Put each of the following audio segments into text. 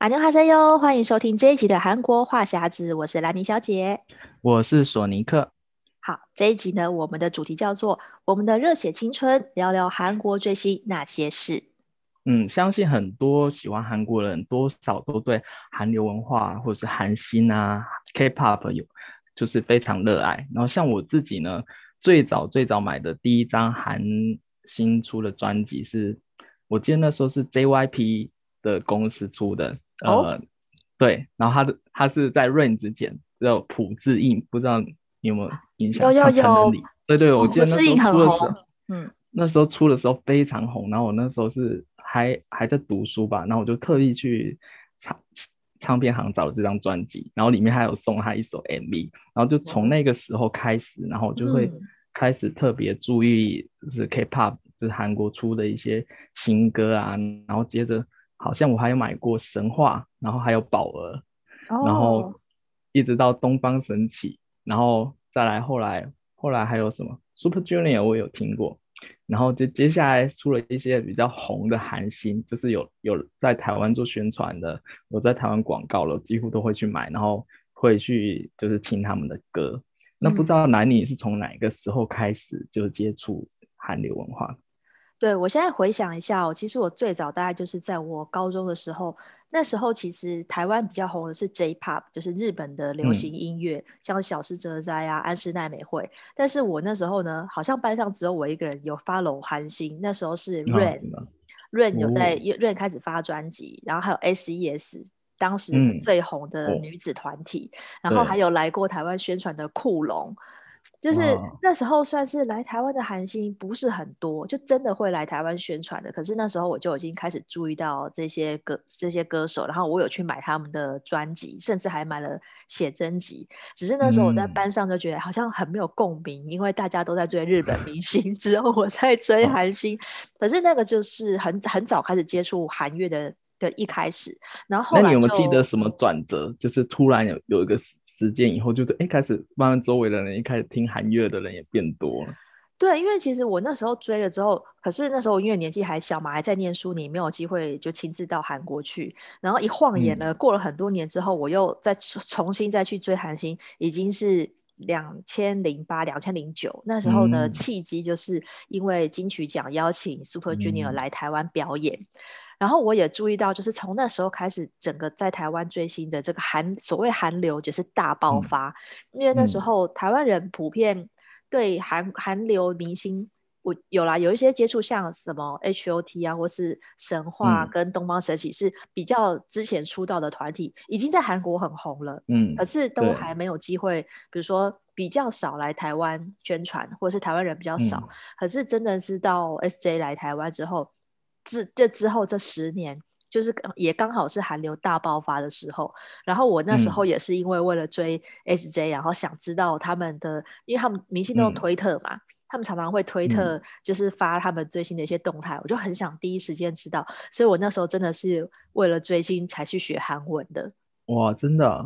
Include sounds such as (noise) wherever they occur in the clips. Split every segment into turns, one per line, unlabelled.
阿牛哈塞哟，欢迎收听这一集的韩国话匣子，我是兰妮小姐，
我是索尼克。
好，这一集呢，我们的主题叫做“我们的热血青春”，聊聊韩国最新那些事。
嗯，相信很多喜欢韩国人多少都对韩流文化或者是韩星啊、K-pop 有就是非常热爱。然后像我自己呢，最早最早买的第一张韩星出的专辑是，我记得那时候是 JYP 的公司出的。呃，oh? 对，然后他的他是在 Rain 之前叫朴智英，不知道你有没有印象？
有有有。
对对，我记得那时候出的时候，
嗯，
那时候出的时候非常红。然后我那时候是还还在读书吧，然后我就特意去唱唱片行找了这张专辑，然后里面还有送他一首 MV。然后就从那个时候开始，然后我就会开始特别注意，就是 K-pop，就是韩国出的一些新歌啊，然后接着。好像我还有买过神话，然后还有宝儿，oh. 然后一直到东方神起，然后再来后来后来还有什么 Super Junior 我有听过，然后就接下来出了一些比较红的韩星，就是有有在台湾做宣传的，有在台湾广告了，几乎都会去买，然后会去就是听他们的歌。那不知道男女是从哪个时候开始就接触韩流文化？
对，我现在回想一下哦，其实我最早大概就是在我高中的时候，那时候其实台湾比较红的是 J-Pop，就是日本的流行音乐，嗯、像小室哲哉啊、安室奈美惠。但是我那时候呢，好像班上只有我一个人有 follow 韩星，那时候是 Rain，Rain、哦、有在 Rain 开始发专辑，然后还有 S.E.S，当时最红的女子团体，嗯、然后还有来过台湾宣传的酷龙。就是那时候算是来台湾的韩星不是很多，就真的会来台湾宣传的。可是那时候我就已经开始注意到这些歌这些歌手，然后我有去买他们的专辑，甚至还买了写真集。只是那时候我在班上就觉得好像很没有共鸣，嗯、因为大家都在追日本明星，(laughs) 只有我在追韩星。哦、可是那个就是很很早开始接触韩乐的。的一开始，然后后来，那你
有没有记得什么转折？就是突然有有一个时间以后，就是哎，开始慢慢周围的人一开始听韩乐的人也变多了。
对，因为其实我那时候追了之后，可是那时候因为年纪还小嘛，还在念书，你没有机会就亲自到韩国去。然后一晃眼呢，嗯、过了很多年之后，我又再重新再去追韩星，已经是两千零八、两千零九那时候呢契机，就是因为金曲奖邀请 Super Junior 来台湾表演。嗯然后我也注意到，就是从那时候开始，整个在台湾追星的这个韩所谓韩流就是大爆发，嗯、因为那时候台湾人普遍对韩韩流明星，我有啦，有一些接触，像什么 H.O.T 啊，或是神话跟东方神起是比较之前出道的团体，已经在韩国很红了，嗯，可是都还没有机会，比如说比较少来台湾宣传，或者是台湾人比较少，嗯、可是真的是到 S.J 来台湾之后。这这之后这十年，就是也刚好是韩流大爆发的时候。然后我那时候也是因为为了追 SJ，嗯、然后想知道他们的，因为他们明星都用推特嘛，嗯、他们常常会推特，就是发他们最新的一些动态，嗯、我就很想第一时间知道。所以我那时候真的是为了追星才去学韩文的。
哇，真的！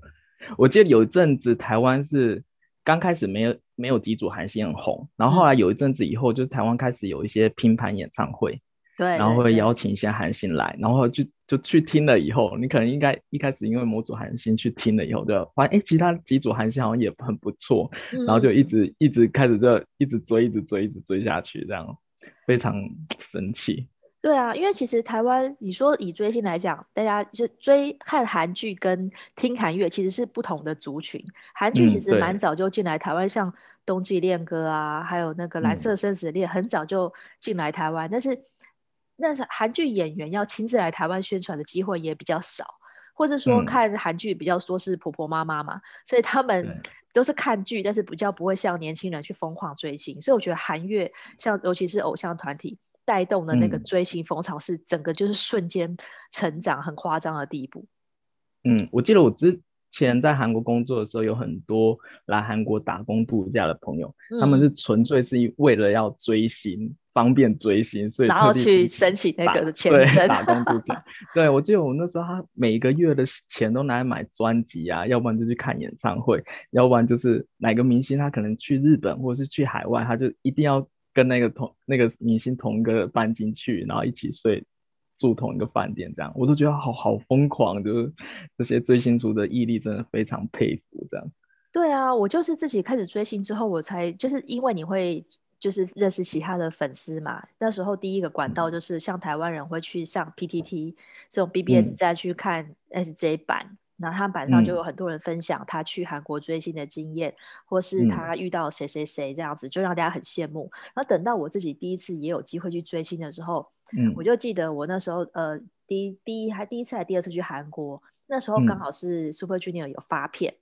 (laughs) 我记得有一阵子台湾是刚开始没有没有几组韩星很红，然后后来有一阵子以后，就是台湾开始有一些拼盘演唱会。
对，
然后会邀请一些韩星来，然后就就去听了以后，你可能应该一开始因为某组韩星去听了以后，就发现哎，其他几组韩星好像也很不错，嗯、然后就一直一直开始就一直追，一直追，一直追下去，这样非常神奇。
对啊，因为其实台湾，你说以追星来讲，大家就追看韩剧跟听韩乐其实是不同的族群。韩剧其实蛮早就进来台湾，嗯、像《冬季恋歌》啊，还有那个《蓝色生死恋》，很早就进来台湾，嗯、但是。那是韩剧演员要亲自来台湾宣传的机会也比较少，或者说看韩剧比较说是婆婆妈妈嘛，嗯、所以他们都是看剧，但是比较不会像年轻人去疯狂追星。所以我觉得韩乐像尤其是偶像团体带动的那个追星风潮，是整个就是瞬间成长很夸张的地步。
嗯，我记得我之前在韩国工作的时候，有很多来韩国打工度假的朋友，嗯、他们是纯粹是为了要追星。方便追星，所以
然后去申请那个的
签证，打工度假。(laughs) 对，我记得我那时候，他每一个月的钱都拿来买专辑啊，要不然就去看演唱会，要不然就是哪个明星他可能去日本或者是去海外，他就一定要跟那个同那个明星同一个班机去，然后一起睡住同一个饭店，这样我都觉得好好疯狂，就是这些追星族的毅力真的非常佩服。这样，
对啊，我就是自己开始追星之后，我才就是因为你会就是认识其他的粉丝嘛。那时候第一个管道就是像台湾人会去上 PTT 这种 BBS 站去看 SJ 版。嗯那他板上就有很多人分享他去韩国追星的经验，嗯、或是他遇到谁谁谁这样子，就让大家很羡慕。然后等到我自己第一次也有机会去追星的时候，嗯，我就记得我那时候呃第一第一还第一次还第二次去韩国，那时候刚好是 Super Junior 有发片，嗯、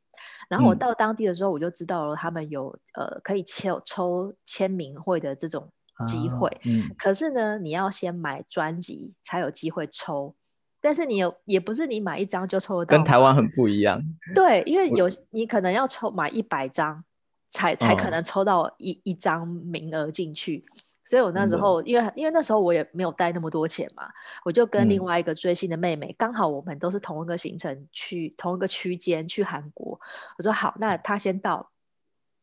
然后我到当地的时候我就知道了他们有呃可以抽抽签名会的这种机会，啊嗯、可是呢你要先买专辑才有机会抽。但是你有也不是你买一张就抽得到，
跟台湾很不一样。
对，因为有你可能要抽买一百张，才才可能抽到一、哦、一张名额进去。所以我那时候，嗯、因为因为那时候我也没有带那么多钱嘛，我就跟另外一个追星的妹妹，刚、嗯、好我们都是同一个行程去同一个区间去韩国。我说好，那她先到，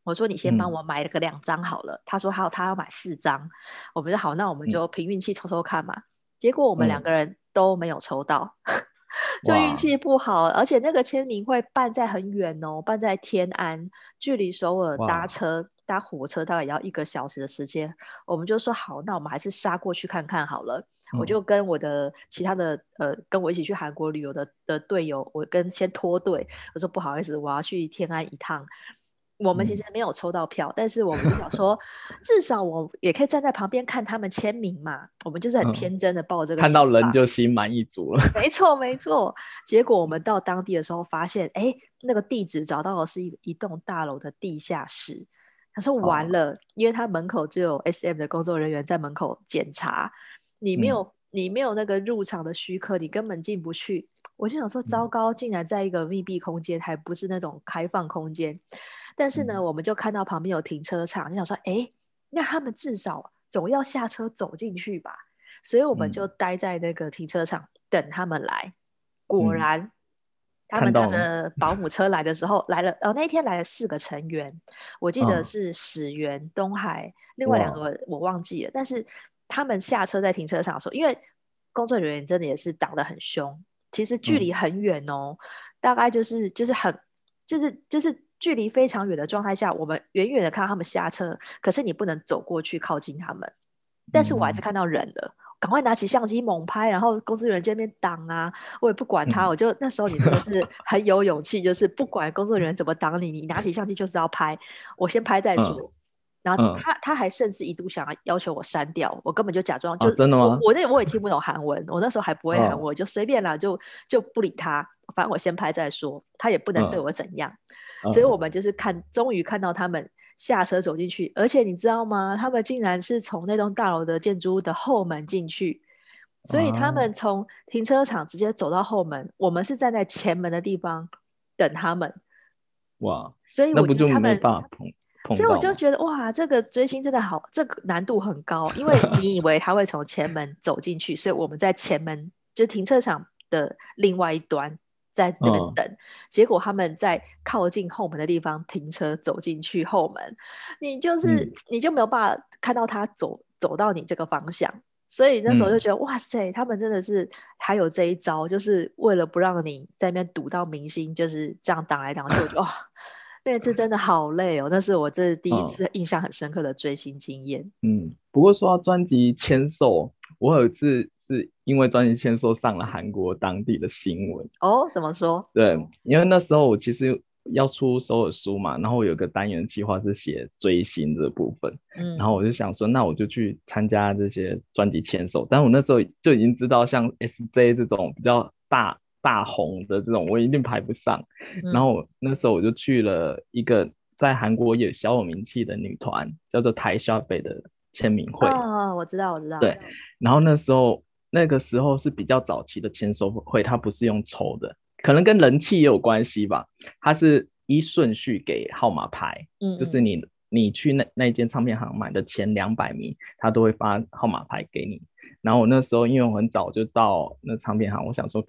我说你先帮我买了个两张好了。嗯、他说好，她要买四张。我们说好，那我们就凭运气抽抽看嘛。嗯、结果我们两个人。嗯都没有抽到，(laughs) 就运气不好，而且那个签名会办在很远哦，办在天安，距离首尔搭车搭火车大概也要一个小时的时间。我们就说好，那我们还是杀过去看看好了。嗯、我就跟我的其他的呃，跟我一起去韩国旅游的的队友，我跟先脱队，我说不好意思，我要去天安一趟。我们其实没有抽到票，嗯、但是我们就想说，至少我也可以站在旁边看他们签名嘛。我们就是很天真的抱这个、嗯，看到
人就心满意足了。
没错，没错。结果我们到当地的时候，发现，哎，那个地址找到的是一一栋大楼的地下室。他说完了，哦、因为他门口就有 SM 的工作人员在门口检查，你没有，嗯、你没有那个入场的许可，你根本进不去。我就想说，糟糕，竟然在一个密闭空间，还不是那种开放空间。但是呢，嗯、我们就看到旁边有停车场，就想说，哎，那他们至少总要下车走进去吧。所以我们就待在那个停车场、嗯、等他们来。果然，嗯、他们拿着保姆车来的时候来了。哦，那一天来了四个成员，我记得是始源、哦、东海，另外两个我忘记了。但是他们下车在停车场的时候，因为工作人员真的也是挡得很凶。其实距离很远哦，嗯、大概就是就是很就是就是距离非常远的状态下，我们远远的看到他们下车，可是你不能走过去靠近他们。但是我还是看到人了，嗯、赶快拿起相机猛拍，然后工作人员那边挡啊，我也不管他，嗯、我就那时候你真的是很有勇气，就是不管工作人员怎么挡你，你拿起相机就是要拍，我先拍再说。嗯然后他、嗯、他还甚至一度想要要求我删掉，我根本就假装就、哦、真的吗？我我那我也听不懂韩文，我那时候还不会韩文，我、哦、就随便啦，就就不理他，反正我先拍再说，他也不能对我怎样。嗯、所以我们就是看，终于看到他们下车走进去，而且你知道吗？他们竟然是从那栋大楼的建筑物的后门进去，所以他们从停车场直接走到后门，我们是站在前门的地方等他们。哇！所以我觉得他们。所以我就觉得哇，这个追星真的好，这个难度很高，因为 (laughs) 你以为他会从前门走进去，所以我们在前门就停车场的另外一端在这边等，哦、结果他们在靠近后门的地方停车走进去后门，你就是、嗯、你就没有办法看到他走走到你这个方向，所以那时候就觉得、嗯、哇塞，他们真的是还有这一招，就是为了不让你在那边堵到明星，就是这样挡来挡去，我就哇。那次真的好累哦，那是我这第一次印象很深刻的追星经验。
嗯，不过说到专辑签售，我有一次是因为专辑签售上了韩国当地的新闻。
哦，怎么说？
对，因为那时候我其实要出首尔书嘛，然后我有个单元计划是写追星这部分，嗯，然后我就想说，那我就去参加这些专辑签售。但我那时候就已经知道，像 SJ 这种比较大。大红的这种我一定排不上，嗯、然后那时候我就去了一个在韩国也小有名气的女团，叫做台下贝的签名会。
哦，我知道，我知道。
对，然后那时候那个时候是比较早期的签售会，它不是用抽的，可能跟人气也有关系吧。它是依顺序给号码牌，嗯，就是你你去那那间唱片行买的前两百名，他都会发号码牌给你。然后我那时候因为我很早就到那唱片行，我想说。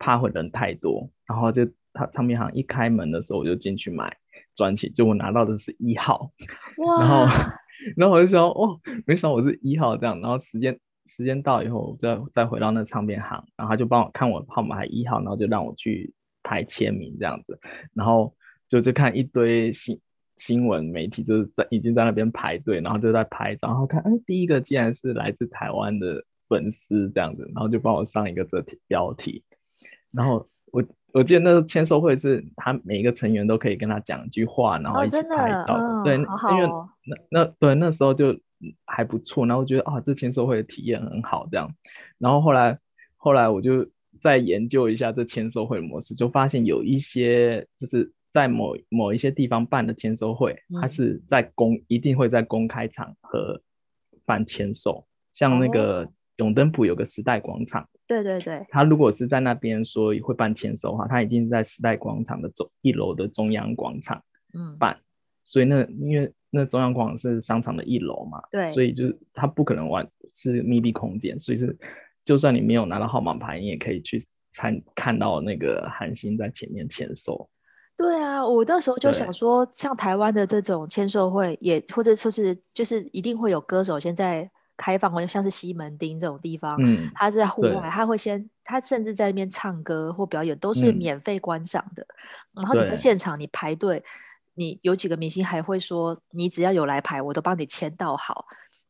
怕会人太多，然后就他唱片行一开门的时候，我就进去买专辑，就我拿到的是一号，哇。然后 (laughs) 然后我就想哦，没想到我是一号这样，然后时间时间到以后，我再再回到那唱片行，然后他就帮我看我号码还一号，然后就让我去排签名这样子，然后就就看一堆新新闻媒体就是在已经在那边排队，然后就在拍照，然后看，哎，第一个竟然是来自台湾的粉丝这样子，然后就帮我上一个这题标题，然后我我记得那个签售会是他每一个成员都可以跟他讲一句话，然后一起拍照，哦、对，好好哦、因为那那对那时候就还不错，然后觉得啊，这签售会的体验很好这样，然后后来后来我就再研究一下这签售会的模式，就发现有一些就是。在某某一些地方办的签售会，它是在公、嗯、一定会在公开场合办签售，像那个永登浦有个时代广场，
对对对，
他如果是在那边说会办签售的话，他一定是在时代广场的中一楼的中央广场办，嗯、所以那因为那中央广场是商场的一楼嘛，
对，
所以就是他不可能玩是密闭空间，所以是就算你没有拿到号码牌，你也可以去参看到那个韩星在前面签售。
对啊，我那时候就想说，像台湾的这种签售会也，也或者说是就是一定会有歌手先在开放，或者像是西门町这种地方，嗯，他是在户外，他会先，他甚至在那边唱歌或表演都是免费观赏的。嗯、然后你在现场你排队，你有几个明星还会说，你只要有来排，我都帮你签到好。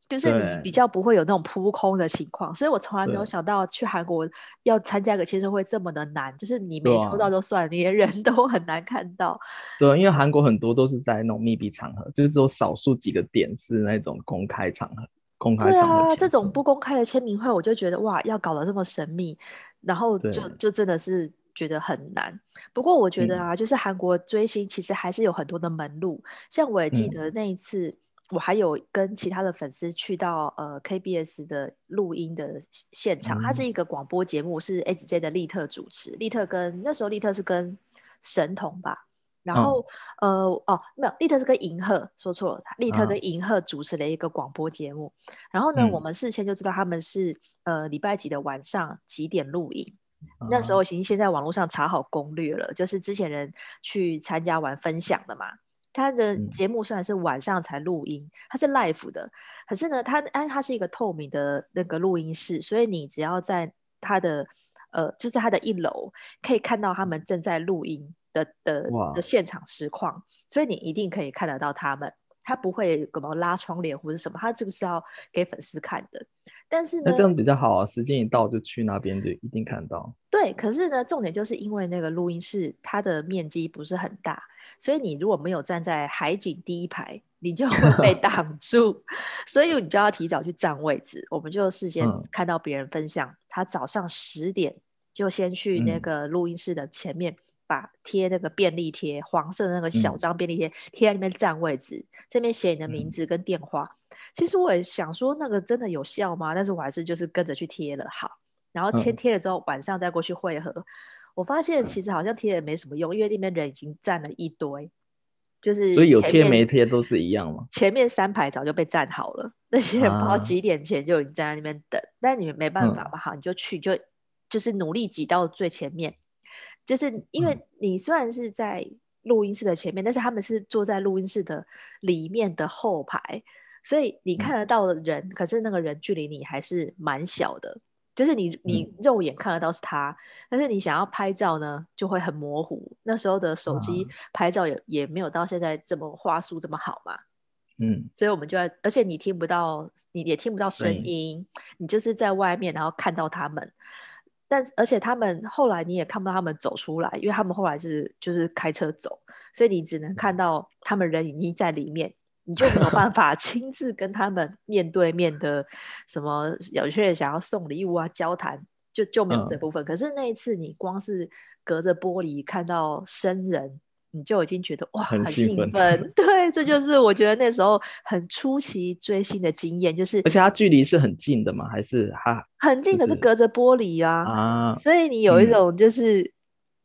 就是你比较不会有那种扑空的情况，所以我从来没有想到去韩国要参加个签售会这么的难。就是你没抽到就算了，你连人都很难看到。
对，因为韩国很多都是在那种密闭场合，就是只有少数几个点是那种公开场合。公开场合。对啊，这种不公开的签名会，我就觉得哇，要搞得这么神秘，然后就就真的是觉得很难。不过我觉得啊，嗯、就是韩国追星其实还是有很多的门路，像我也记得那一次。嗯我还有跟其他的粉丝去到呃 KBS 的录音的现场，它是一个广播节目，是 HJ 的利特主持。利特跟那时候利特是跟神童吧，然后、嗯、呃哦没有，利特是跟银赫，说错了，利特跟银赫主持了一个广播节目。嗯、然后呢，我们事先就知道他们是呃礼拜几的晚上几点录音。嗯、那时候已经先在网络上查好攻略了，就是之前人去参加完分享的嘛。他的节目虽然是晚上才录音，嗯、它是 live 的，可是呢，它哎，它是一个透明的那个录音室，所以你只要在它的呃，就是它的一楼，可以看到他们正在录音的的的现场实况，所以你一定可以看得到他们。他不会怎么拉窗帘或者什么，他这个是要给粉丝看的。但是呢，那这样比较好啊，时间一到就去那边，就一定看到。
对，可是呢，重点就是因为那个录音室它的面积不是很大，所以你如果没有站在海景第一排，你就会被 (laughs) 挡住，所以你就要提早去占位置。我们就事先看到别人分享，嗯、他早上十点就先去那个录音室的前面。嗯把贴那个便利贴，黄色的那个小张便利贴贴在那边占位置，嗯、这边写你的名字跟电话。嗯、其实我也想说，那个真的有效吗？但是我还是就是跟着去贴了。好，然后贴贴了之后，嗯、晚上再过去会合。我发现其实好像贴也没什么用，因为那边人已经占了一堆，就是
所以有贴没贴都是一样吗？
前面三排早就被占好了，那些人不知道几点前就已经站在那边等，啊、但你们没办法嘛，好，你就去就就是努力挤到最前面。就是因为你虽然是在录音室的前面，嗯、但是他们是坐在录音室的里面的后排，所以你看得到的人，嗯、可是那个人距离你还是蛮小的。就是你你肉眼看得到是他，嗯、但是你想要拍照呢，就会很模糊。那时候的手机拍照也、嗯、也没有到现在这么画素这么好嘛。嗯，所以我们就要，而且你听不到，你也听不到声音，你就是在外面，然后看到他们。但而且他们后来你也看不到他们走出来，因为他们后来是就是开车走，所以你只能看到他们人已经在里面，你就没有办 (laughs) 法亲自跟他们面对面的什么有些人想要送礼物啊交谈，就就没有这部分。嗯、可是那一次你光是隔着玻璃看到生人。你就已经觉得哇，很兴奋，(laughs) 对，这就是我觉得那时候很出奇追星的经验，就是
而且它距离是很近的嘛？还是哈
很近，可是隔着玻璃啊，啊，所以你有一种就是、嗯、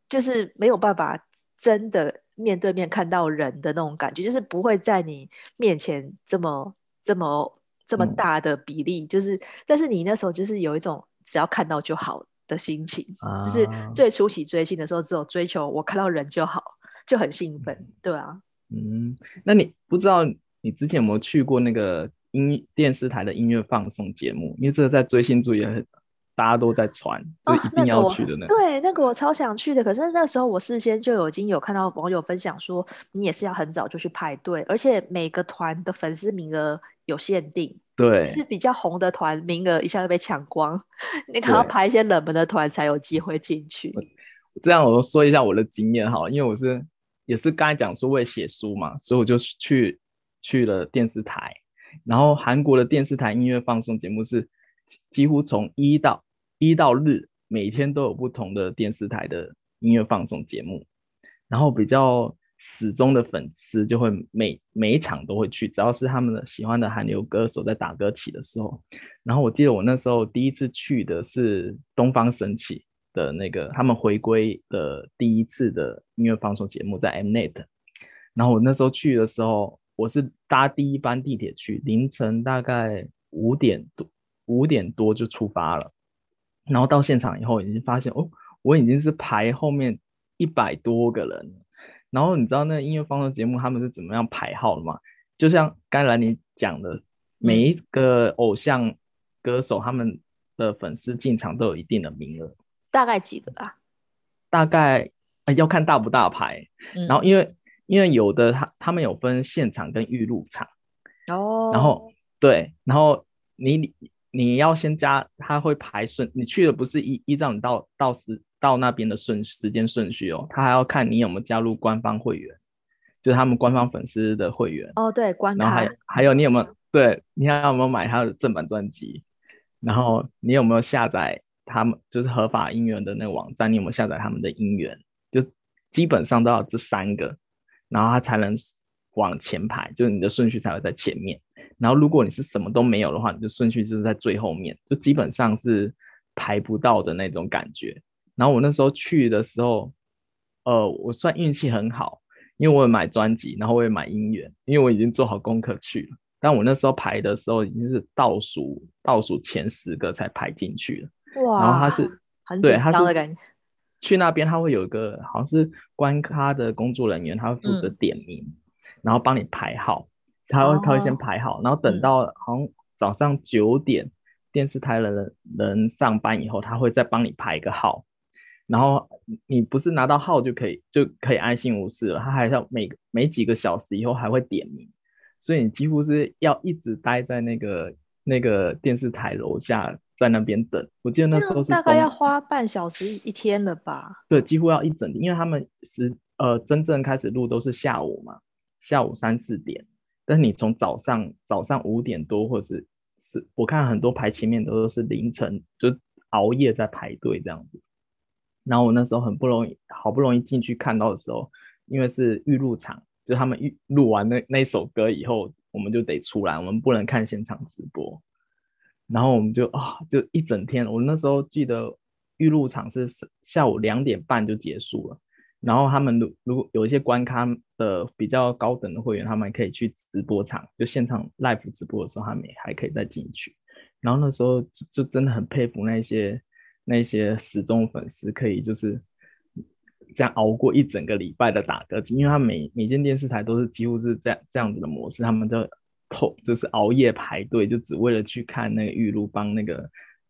就是没有办法真的面对面看到人的那种感觉，就是不会在你面前这么这么这么大的比例，嗯、就是但是你那时候就是有一种只要看到就好的心情，啊、就是最初期追星的时候，只有追求我看到人就好。就很兴奋，对啊，
嗯，那你不知道你之前有没有去过那个音电视台的音乐放送节目，因为这个在追星族也很大家都在传，就一定要去的那个。
哦那个、对，那个我超想去的，可是那时候我事先就有已经有看到网友分享说，你也是要很早就去排队，而且每个团的粉丝名额有限定。
对，
是比较红的团，名额一下就被抢光，你可能要排一些冷门的团才有机会进去。
这样我说一下我的经验哈，因为我是也是刚才讲说为写书嘛，所以我就去去了电视台，然后韩国的电视台音乐放送节目是几乎从一到一到日每天都有不同的电视台的音乐放送节目，然后比较。始终的粉丝就会每每一场都会去，只要是他们的喜欢的韩流歌手在打歌起的时候。然后我记得我那时候第一次去的是东方神起的那个他们回归的第一次的音乐放送节目在 Mnet。然后我那时候去的时候，我是搭第一班地铁去，凌晨大概五点多五点多就出发了。然后到现场以后，已经发现哦，我已经是排后面一百多个人。然后你知道那音乐放送节目他们是怎么样排号的吗？就像刚才你讲的，每一个偶像歌手他们的粉丝进场都有一定的名额，
大概几个啊？
大概要看大不大牌。嗯、然后因为因为有的他他们有分现场跟预录场
哦，
然后对，然后你你要先加，他会排顺，你去的不是依依照你到到时。到那边的顺时间顺序哦，他还要看你有没有加入官方会员，就是他们官方粉丝的会员
哦。对，官
方还有还有你有没有对，你还有没有买他的正版专辑？然后你有没有下载他们就是合法音源的那个网站？你有没有下载他们的音源？就基本上都要这三个，然后他才能往前排，就是你的顺序才会在前面。然后如果你是什么都没有的话，你的顺序就是在最后面，就基本上是排不到的那种感觉。然后我那时候去的时候，呃，我算运气很好，因为我有买专辑，然后我也买音源，因为我已经做好功课去了。但我那时候排的时候已经是倒数倒数前十个才排进去了。
哇！
然后他是
很紧张的感觉。
去那边他会有一个好像是关卡的工作人员，他会负责点名，嗯、然后帮你排号。他会他会先排好，哦、然后等到好像早上九点、嗯、电视台的人人上班以后，他会再帮你排一个号。然后你不是拿到号就可以就可以安心无事了，他还要每每几个小时以后还会点名，所以你几乎是要一直待在那个那个电视台楼下，在那边等。我记得那时候是
大概要花半小时一天了吧？
对，几乎要一整天，因为他们是呃真正开始录都是下午嘛，下午三四点，但是你从早上早上五点多或是是我看很多排前面的都是凌晨就熬夜在排队这样子。然后我那时候很不容易，好不容易进去看到的时候，因为是预录场，就他们预录完那那首歌以后，我们就得出来，我们不能看现场直播。然后我们就啊，就一整天。我那时候记得预录场是下午两点半就结束了。然后他们如如果有一些关卡的比较高等的会员，他们可以去直播场，就现场 live 直播的时候，他们也还可以再进去。然后那时候就就真的很佩服那些。那些死忠粉丝可以就是这样熬过一整个礼拜的打歌机，因为他每每间电视台都是几乎是这样这样子的模式，他们就透就是熬夜排队，就只为了去看那个玉露，帮那个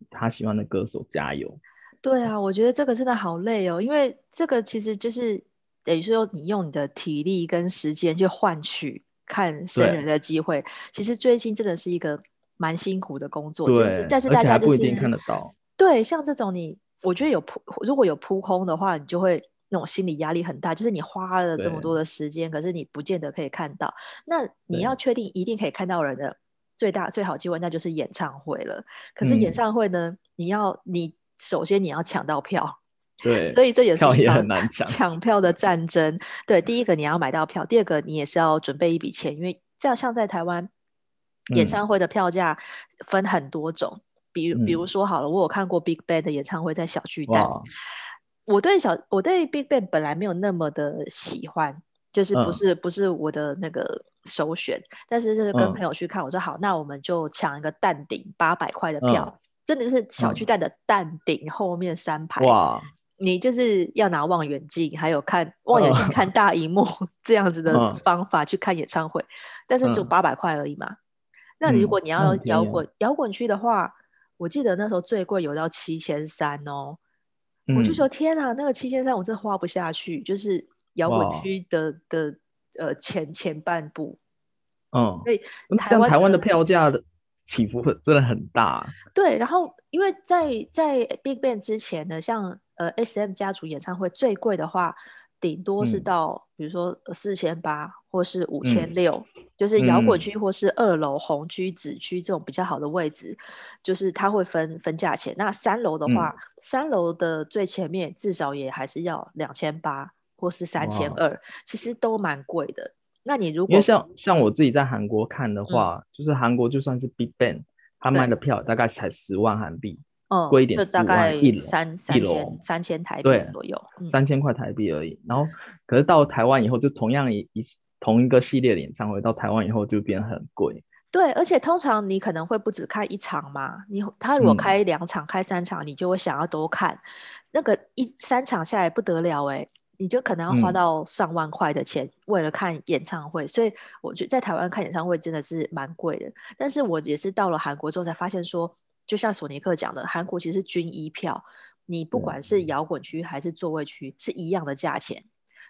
他喜欢的歌手加油。
对啊，我觉得这个真的好累哦，因为这个其实就是等于说你用你的体力跟时间去换取看生人的机会。其实追星真的是一个蛮辛苦的工作，
对，
但是大家、就是、
不一定看得到。
对，像这种你，我觉得有扑，如果有扑空的话，你就会那种心理压力很大。就是你花了这么多的时间，可是你不见得可以看到。那你要确定一定可以看到人的最大最好机会，那就是演唱会了。可是演唱会呢，嗯、你要你首先你要抢到票，(laughs)
对，
所以这也是
很难
抢抢票的战争。对，第一个你要买到票，第二个你也是要准备一笔钱，因为这样像在台湾演唱会的票价分很多种。嗯比如，比如说好了，我有看过 Big Bang 的演唱会，在小巨蛋。我对小，我对 Big Bang 本来没有那么的喜欢，就是不是、嗯、不是我的那个首选。但是就是跟朋友去看，我说好，那我们就抢一个蛋顶八百块的票，嗯、真的是小巨蛋的蛋顶后面三排。哇！你就是要拿望远镜，还有看望远镜看大荧幕、(laughs) 嗯、这样子的方法去看演唱会，但是只有八百块而已嘛。那如果你要摇滚摇滚区的话，我记得那时候最贵有到七千三哦。我就说天啊，那个七千三我真的花不下去，就是摇滚区的的呃前前半部。
嗯，所以台湾台湾的票价的起伏真的很大。
对，然后因为在在 BigBang 之前呢，像呃 SM 家族演唱会最贵的话，顶多是到、嗯、比如说四千八或是五千六，就是摇滚区或是二楼红区、紫区这种比较好的位置，就是它会分分价钱。那三楼的话，嗯、三楼的最前面至少也还是要两千八或是三千二，其实都蛮贵的。那你如果
因为像像我自己在韩国看的话，嗯、就是韩国就算是 BigBang，他卖的票大概才十万韩币，嗯，贵一点，就大概一
三三千三千台币左右，
三千块台币而已。然后可是到台湾以后，就同样一一同一个系列的演唱会到台湾以后就变很贵。
对，而且通常你可能会不止看一场嘛，你他如果开两场、嗯、开三场，你就会想要多看。那个一三场下来不得了哎、欸。你就可能要花到上万块的钱，为了看演唱会，嗯、所以我觉得在台湾看演唱会真的是蛮贵的。但是我也是到了韩国之后才发现说，就像索尼克讲的，韩国其实是均一票，你不管是摇滚区还是座位区是一样的价钱，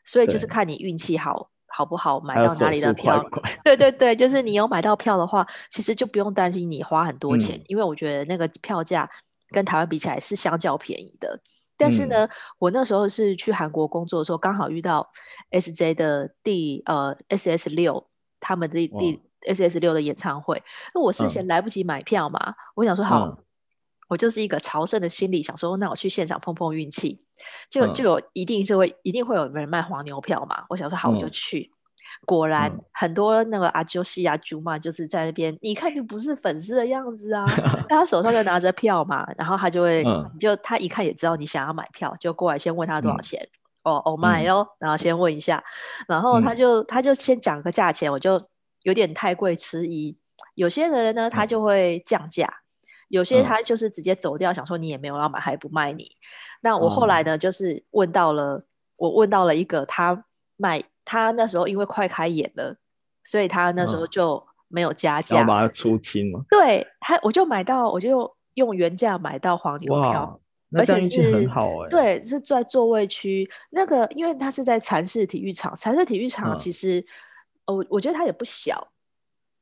所以就是看你运气好好不好买到哪里的票。对对对，就是你 (laughs) 有买到票的话，其实就不用担心你花很多钱，嗯、因为我觉得那个票价跟台湾比起来是相较便宜的。但是呢，嗯、我那时候是去韩国工作的时候，刚好遇到 SJ 的第呃 SS 六他们的第 SS 六的演唱会。那我事先来不及买票嘛，嗯、我想说好，嗯、我就是一个朝圣的心理，想说那我去现场碰碰运气，就就有一定是会一定会有人卖黄牛票嘛。我想说好，我就去。嗯果然很多那个阿啾西阿啾嘛，就是在那边，嗯、你看就不是粉丝的样子啊。(laughs) 他手上就拿着票嘛，然后他就会，嗯、就他一看也知道你想要买票，就过来先问他多少钱。嗯、哦哦买哦，然后先问一下，然后他就、嗯、他就先讲个价钱，我就有点太贵迟疑。有些人呢，他就会降价；嗯、有些他就是直接走掉，想说你也没有要买，还不卖你。那我后来呢，就是问到了，我问到了一个他卖。他那时候因为快开演了，所以他那时候就没有加价，
要把它出清嘛。
对，他我就买到，我就用原价买到黄牛票，而且是很好哎。对，是在座位区那个，因为他是在蚕室体育场，蚕室体育场其实，我、嗯、我觉得它也不小，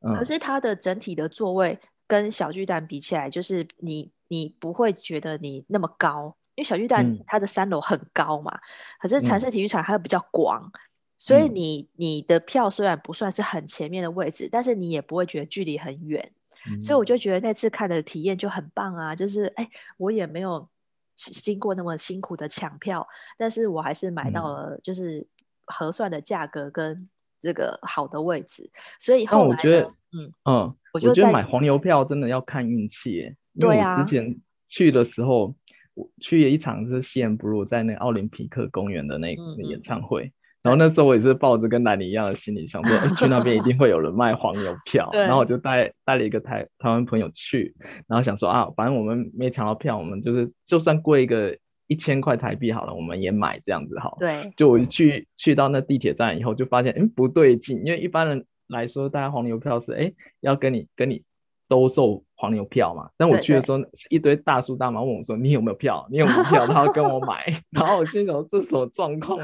嗯、可是它的整体的座位跟小巨蛋比起来，就是你你不会觉得你那么高，因为小巨蛋它的三楼很高嘛，嗯、可是蚕室体育场它比较广。嗯所以你你的票虽然不算是很前面的位置，嗯、但是你也不会觉得距离很远，嗯、所以我就觉得那次看的体验就很棒啊！就是哎，我也没有经过那么辛苦的抢票，但是我还是买到了就是合算的价格跟这个好的位置。所以后来，我觉得，嗯
嗯，我觉得买黄牛票真的要看运气。对啊，之前去的时候，我去了一场是 CNBLUE 在那个奥林匹克公园的那个演唱会。然后那时候我也是抱着跟兰妮一样的心理，想说去那边一定会有人卖黄牛票，然后我就带带了一个台台湾朋友去，然后想说啊，反正我们没抢到票，我们就是就算贵一个一千块台币好了，我们也买这样子好。对，就我一去去到那地铁站以后，就发现嗯不对劲，因为一般人来说，大家黄牛票是哎要跟你跟你。兜售黄牛票嘛，但我去的时候，一堆大叔大妈问我说：“你有没有票？你有没有票？”他要跟我买，(laughs) 然后我心想：“这什么状况？”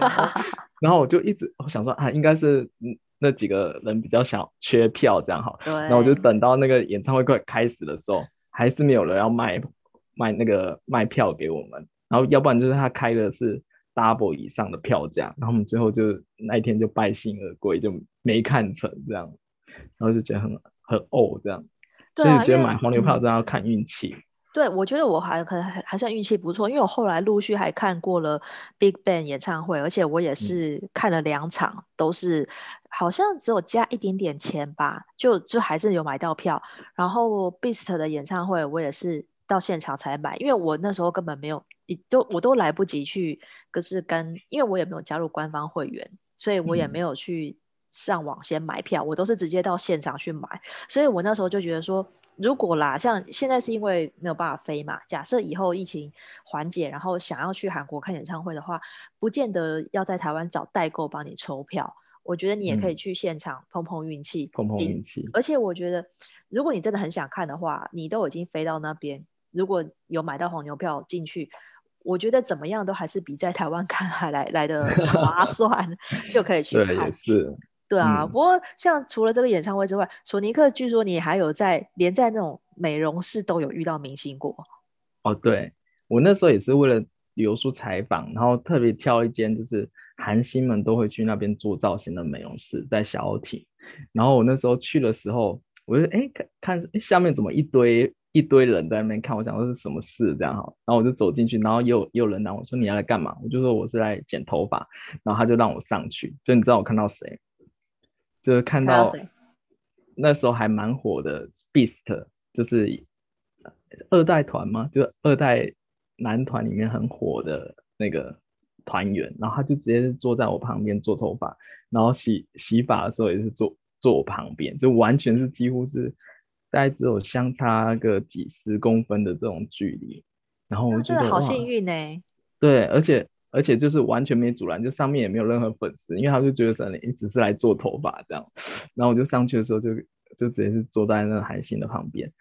然后 (laughs) 我就一直我想说啊，应该是那几个人比较想缺票这样好。对然后我就等到那个演唱会快开始的时候，还是没有人要卖卖那个卖票给我们。然后要不然就是他开的是 double 以上的票价，然后我们最后就那一天就败兴而归，就没看成这样。然后就觉得很很呕这样。所以觉得买黄牛票真的要看运气。
对，我觉得我还可能还还算运气不错，因为我后来陆续还看过了 BigBang 演唱会，而且我也是看了两场，嗯、都是好像只有加一点点钱吧，就就还是有买到票。然后 Beast 的演唱会我也是到现场才买，因为我那时候根本没有，就我都来不及去，可是跟因为我也没有加入官方会员，所以我也没有去。上网先买票，我都是直接到现场去买，所以我那时候就觉得说，如果啦，像现在是因为没有办法飞嘛，假设以后疫情缓解，然后想要去韩国看演唱会的话，不见得要在台湾找代购帮你抽票。我觉得你也可以去现场碰碰运气，
碰碰运气。
而且我觉得，如果你真的很想看的话，你都已经飞到那边，如果有买到黄牛票进去，我觉得怎么样都还是比在台湾 (laughs) 看还来来的划 (laughs) 算，就可以去看。
对，是。
对啊，嗯、不过像除了这个演唱会之外，索尼克据说你还有在连在那种美容室都有遇到明星过。
哦，对，我那时候也是为了旅游书采访，然后特别挑一间就是韩星们都会去那边做造型的美容室，在小欧町。然后我那时候去的时候，我就哎看看下面怎么一堆一堆人在那边看，我想说是什么事这样哈，然后我就走进去，然后又又有人问我说你要来干嘛？我就说我是来剪头发，然后他就让我上去，就你知道我看到谁？就是看到那时候还蛮火的 Beast，就是二代团嘛，就是二代男团里面很火的那个团员，然后他就直接坐在我旁边做头发，然后洗洗发的时候也是坐坐我旁边，就完全是几乎是大概只有相差个几十公分的这种距离，然后我觉得
好幸运呢、欸。
对，而且。而且就是完全没阻拦，就上面也没有任何粉丝，因为他就觉得说你只是来做头发这样。然后我就上去的时候就就直接是坐在那个韩信的旁边。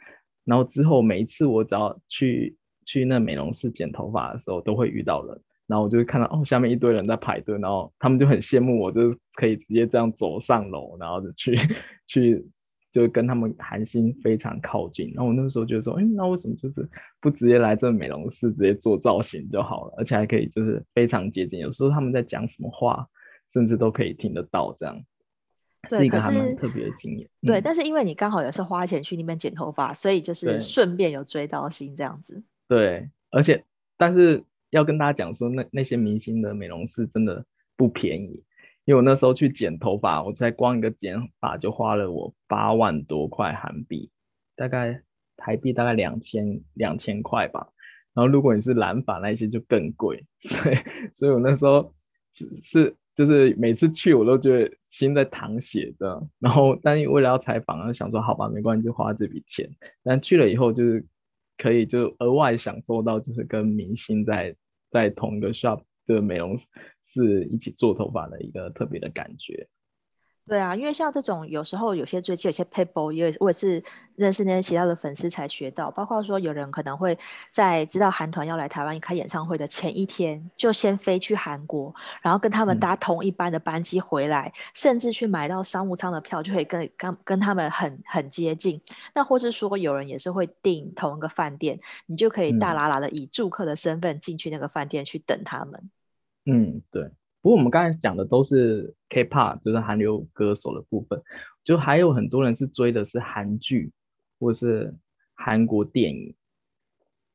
然后之后每一次我只要去去那美容室剪头发的时候，都会遇到人。然后我就会看到哦，下面一堆人在排队，然后他们就很羡慕我，就可以直接这样走上楼，然后就去 (laughs) 去。就跟他们韩星非常靠近，然后我那个时候觉得说，哎，那为什么就是不直接来这美容室直接做造型就好了，而且还可以就是非常接近，有时候他们在讲什么话，甚至都可以听得到，这样
对
是一个还蛮特别的经验。
对，
嗯、
但是因为你刚好也是花钱去那边剪头发，所以就是顺便有追到星这样子。
对，而且但是要跟大家讲说，那那些明星的美容室真的不便宜。因为我那时候去剪头发，我才光一个剪发就花了我八万多块韩币，大概台币大概两千两千块吧。然后如果你是染发那些就更贵，所以所以我那时候是是就是每次去我都觉得心在淌血的。然后但因为了要采访，就想说好吧，没关系，就花这笔钱。但去了以后就是可以就额外享受到就是跟明星在在同一个 shop。的美容是一起做头发的一个特别的感觉。
对啊，因为像这种有时候有些最近有些 people 也我也是认识那些其他的粉丝才学到，包括说有人可能会在知道韩团要来台湾开演唱会的前一天就先飞去韩国，然后跟他们搭同一班的班机回来，嗯、甚至去买到商务舱的票就可以跟跟跟他们很很接近。那或是说有人也是会订同一个饭店，你就可以大喇喇的以住客的身份进去那个饭店去等他们。
嗯，对。不过我们刚才讲的都是 K-pop，就是韩流歌手的部分，就还有很多人是追的是韩剧或是韩国电影。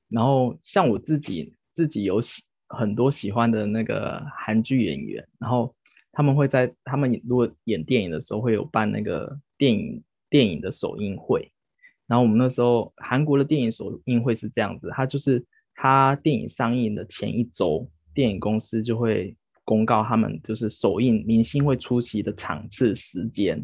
然后像我自己，自己有喜很多喜欢的那个韩剧演员，然后他们会在他们如果演电影的时候会有办那个电影电影的首映会。然后我们那时候韩国的电影首映会是这样子，它就是它电影上映的前一周。电影公司就会公告他们就是首映明星会出席的场次时间，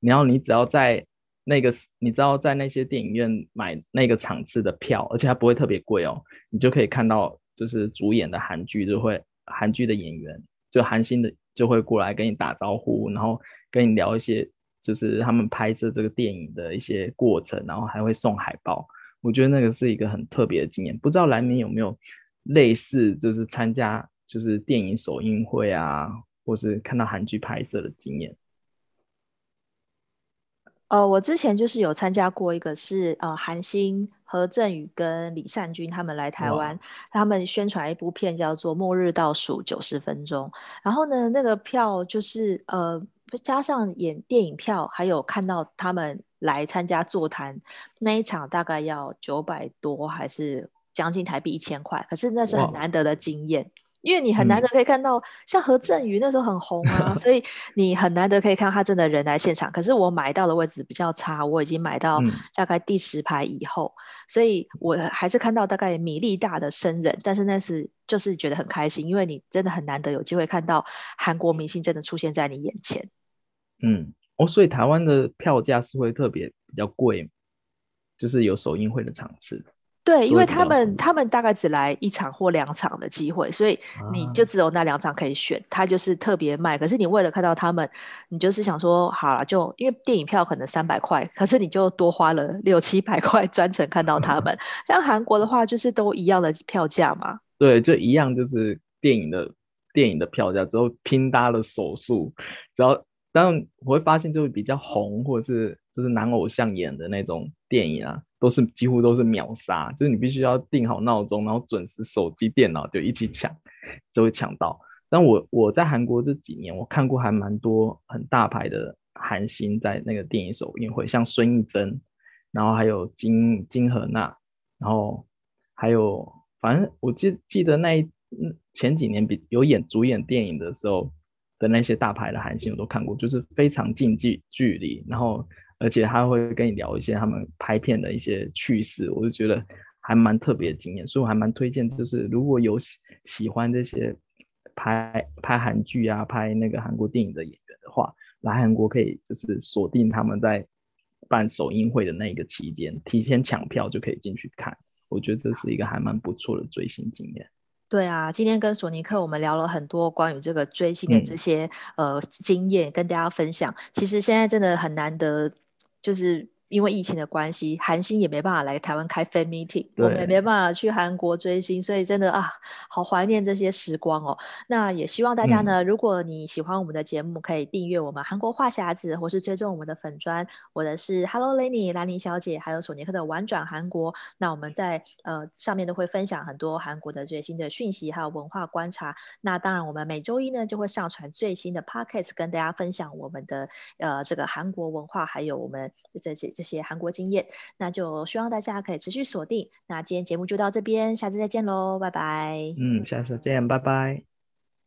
然后你只要在那个你知道在那些电影院买那个场次的票，而且它不会特别贵哦，你就可以看到就是主演的韩剧就会韩剧的演员就韩星的就会过来跟你打招呼，然后跟你聊一些就是他们拍摄这个电影的一些过程，然后还会送海报，我觉得那个是一个很特别的经验，不知道蓝明有没有？类似就是参加就是电影首映会啊，或是看到韩剧拍摄的经验。
呃，我之前就是有参加过一个是呃韩星何振宇跟李善均他们来台湾，他们宣传一部片叫做《末日倒数九十分钟》，然后呢那个票就是呃加上演电影票，还有看到他们来参加座谈那一场，大概要九百多还是？将近台币一千块，可是那是很难得的经验，因为你很难得可以看到、嗯、像何振宇那时候很红啊，(laughs) 所以你很难得可以看到他真的人来现场。可是我买到的位置比较差，我已经买到大概第十排以后，嗯、所以我还是看到大概米粒大的生人，但是那是就是觉得很开心，因为你真的很难得有机会看到韩国明星真的出现在你眼前。
嗯，哦，所以台湾的票价是会特别比较贵，就是有首映会的场次。
对，因为他们他们大概只来一场或两场的机会，所以你就只有那两场可以选，他就是特别卖。可是你为了看到他们，你就是想说，好了，就因为电影票可能三百块，可是你就多花了六七百块专程看到他们。(laughs) 像韩国的话，就是都一样的票价嘛。
对，就一样，就是电影的电影的票价，之后拼搭了手速，只要。但我会发现，就是比较红或者是就是男偶像演的那种电影啊，都是几乎都是秒杀，就是你必须要定好闹钟，然后准时手机、电脑就一起抢，就会抢到。但我我在韩国这几年，我看过还蛮多很大牌的韩星在那个电影首映会，像孙艺珍，然后还有金金荷娜，然后还有反正我记记得那一前几年比有演主演电影的时候。的那些大牌的韩星我都看过，就是非常近距距离，然后而且他会跟你聊一些他们拍片的一些趣事，我就觉得还蛮特别的经验，所以我还蛮推荐，就是如果有喜喜欢这些拍拍韩剧啊、拍那个韩国电影的演员的话，来韩国可以就是锁定他们在办首映会的那个期间，提前抢票就可以进去看，我觉得这是一个还蛮不错的追星经验。
对啊，今天跟索尼克我们聊了很多关于这个追星的这些、嗯、呃经验，跟大家分享。其实现在真的很难得，就是。因为疫情的关系，韩星也没办法来台湾开 fan meeting，我们也没办法去韩国追星，所以真的啊，好怀念这些时光哦。那也希望大家呢，嗯、如果你喜欢我们的节目，可以订阅我们韩国话匣子，或是追踪我们的粉砖，我的是 Hello Lenny 兰妮小姐，还有索尼克的玩转韩国。那我们在呃上面都会分享很多韩国的最新的讯息，还有文化观察。那当然，我们每周一呢就会上传最新的 podcast，跟大家分享我们的呃这个韩国文化，还有我们这这。这些韩国经验，那就希望大家可以持续锁定。那今天节目就到这边，下次再见喽，拜拜。
嗯，下次见，拜拜。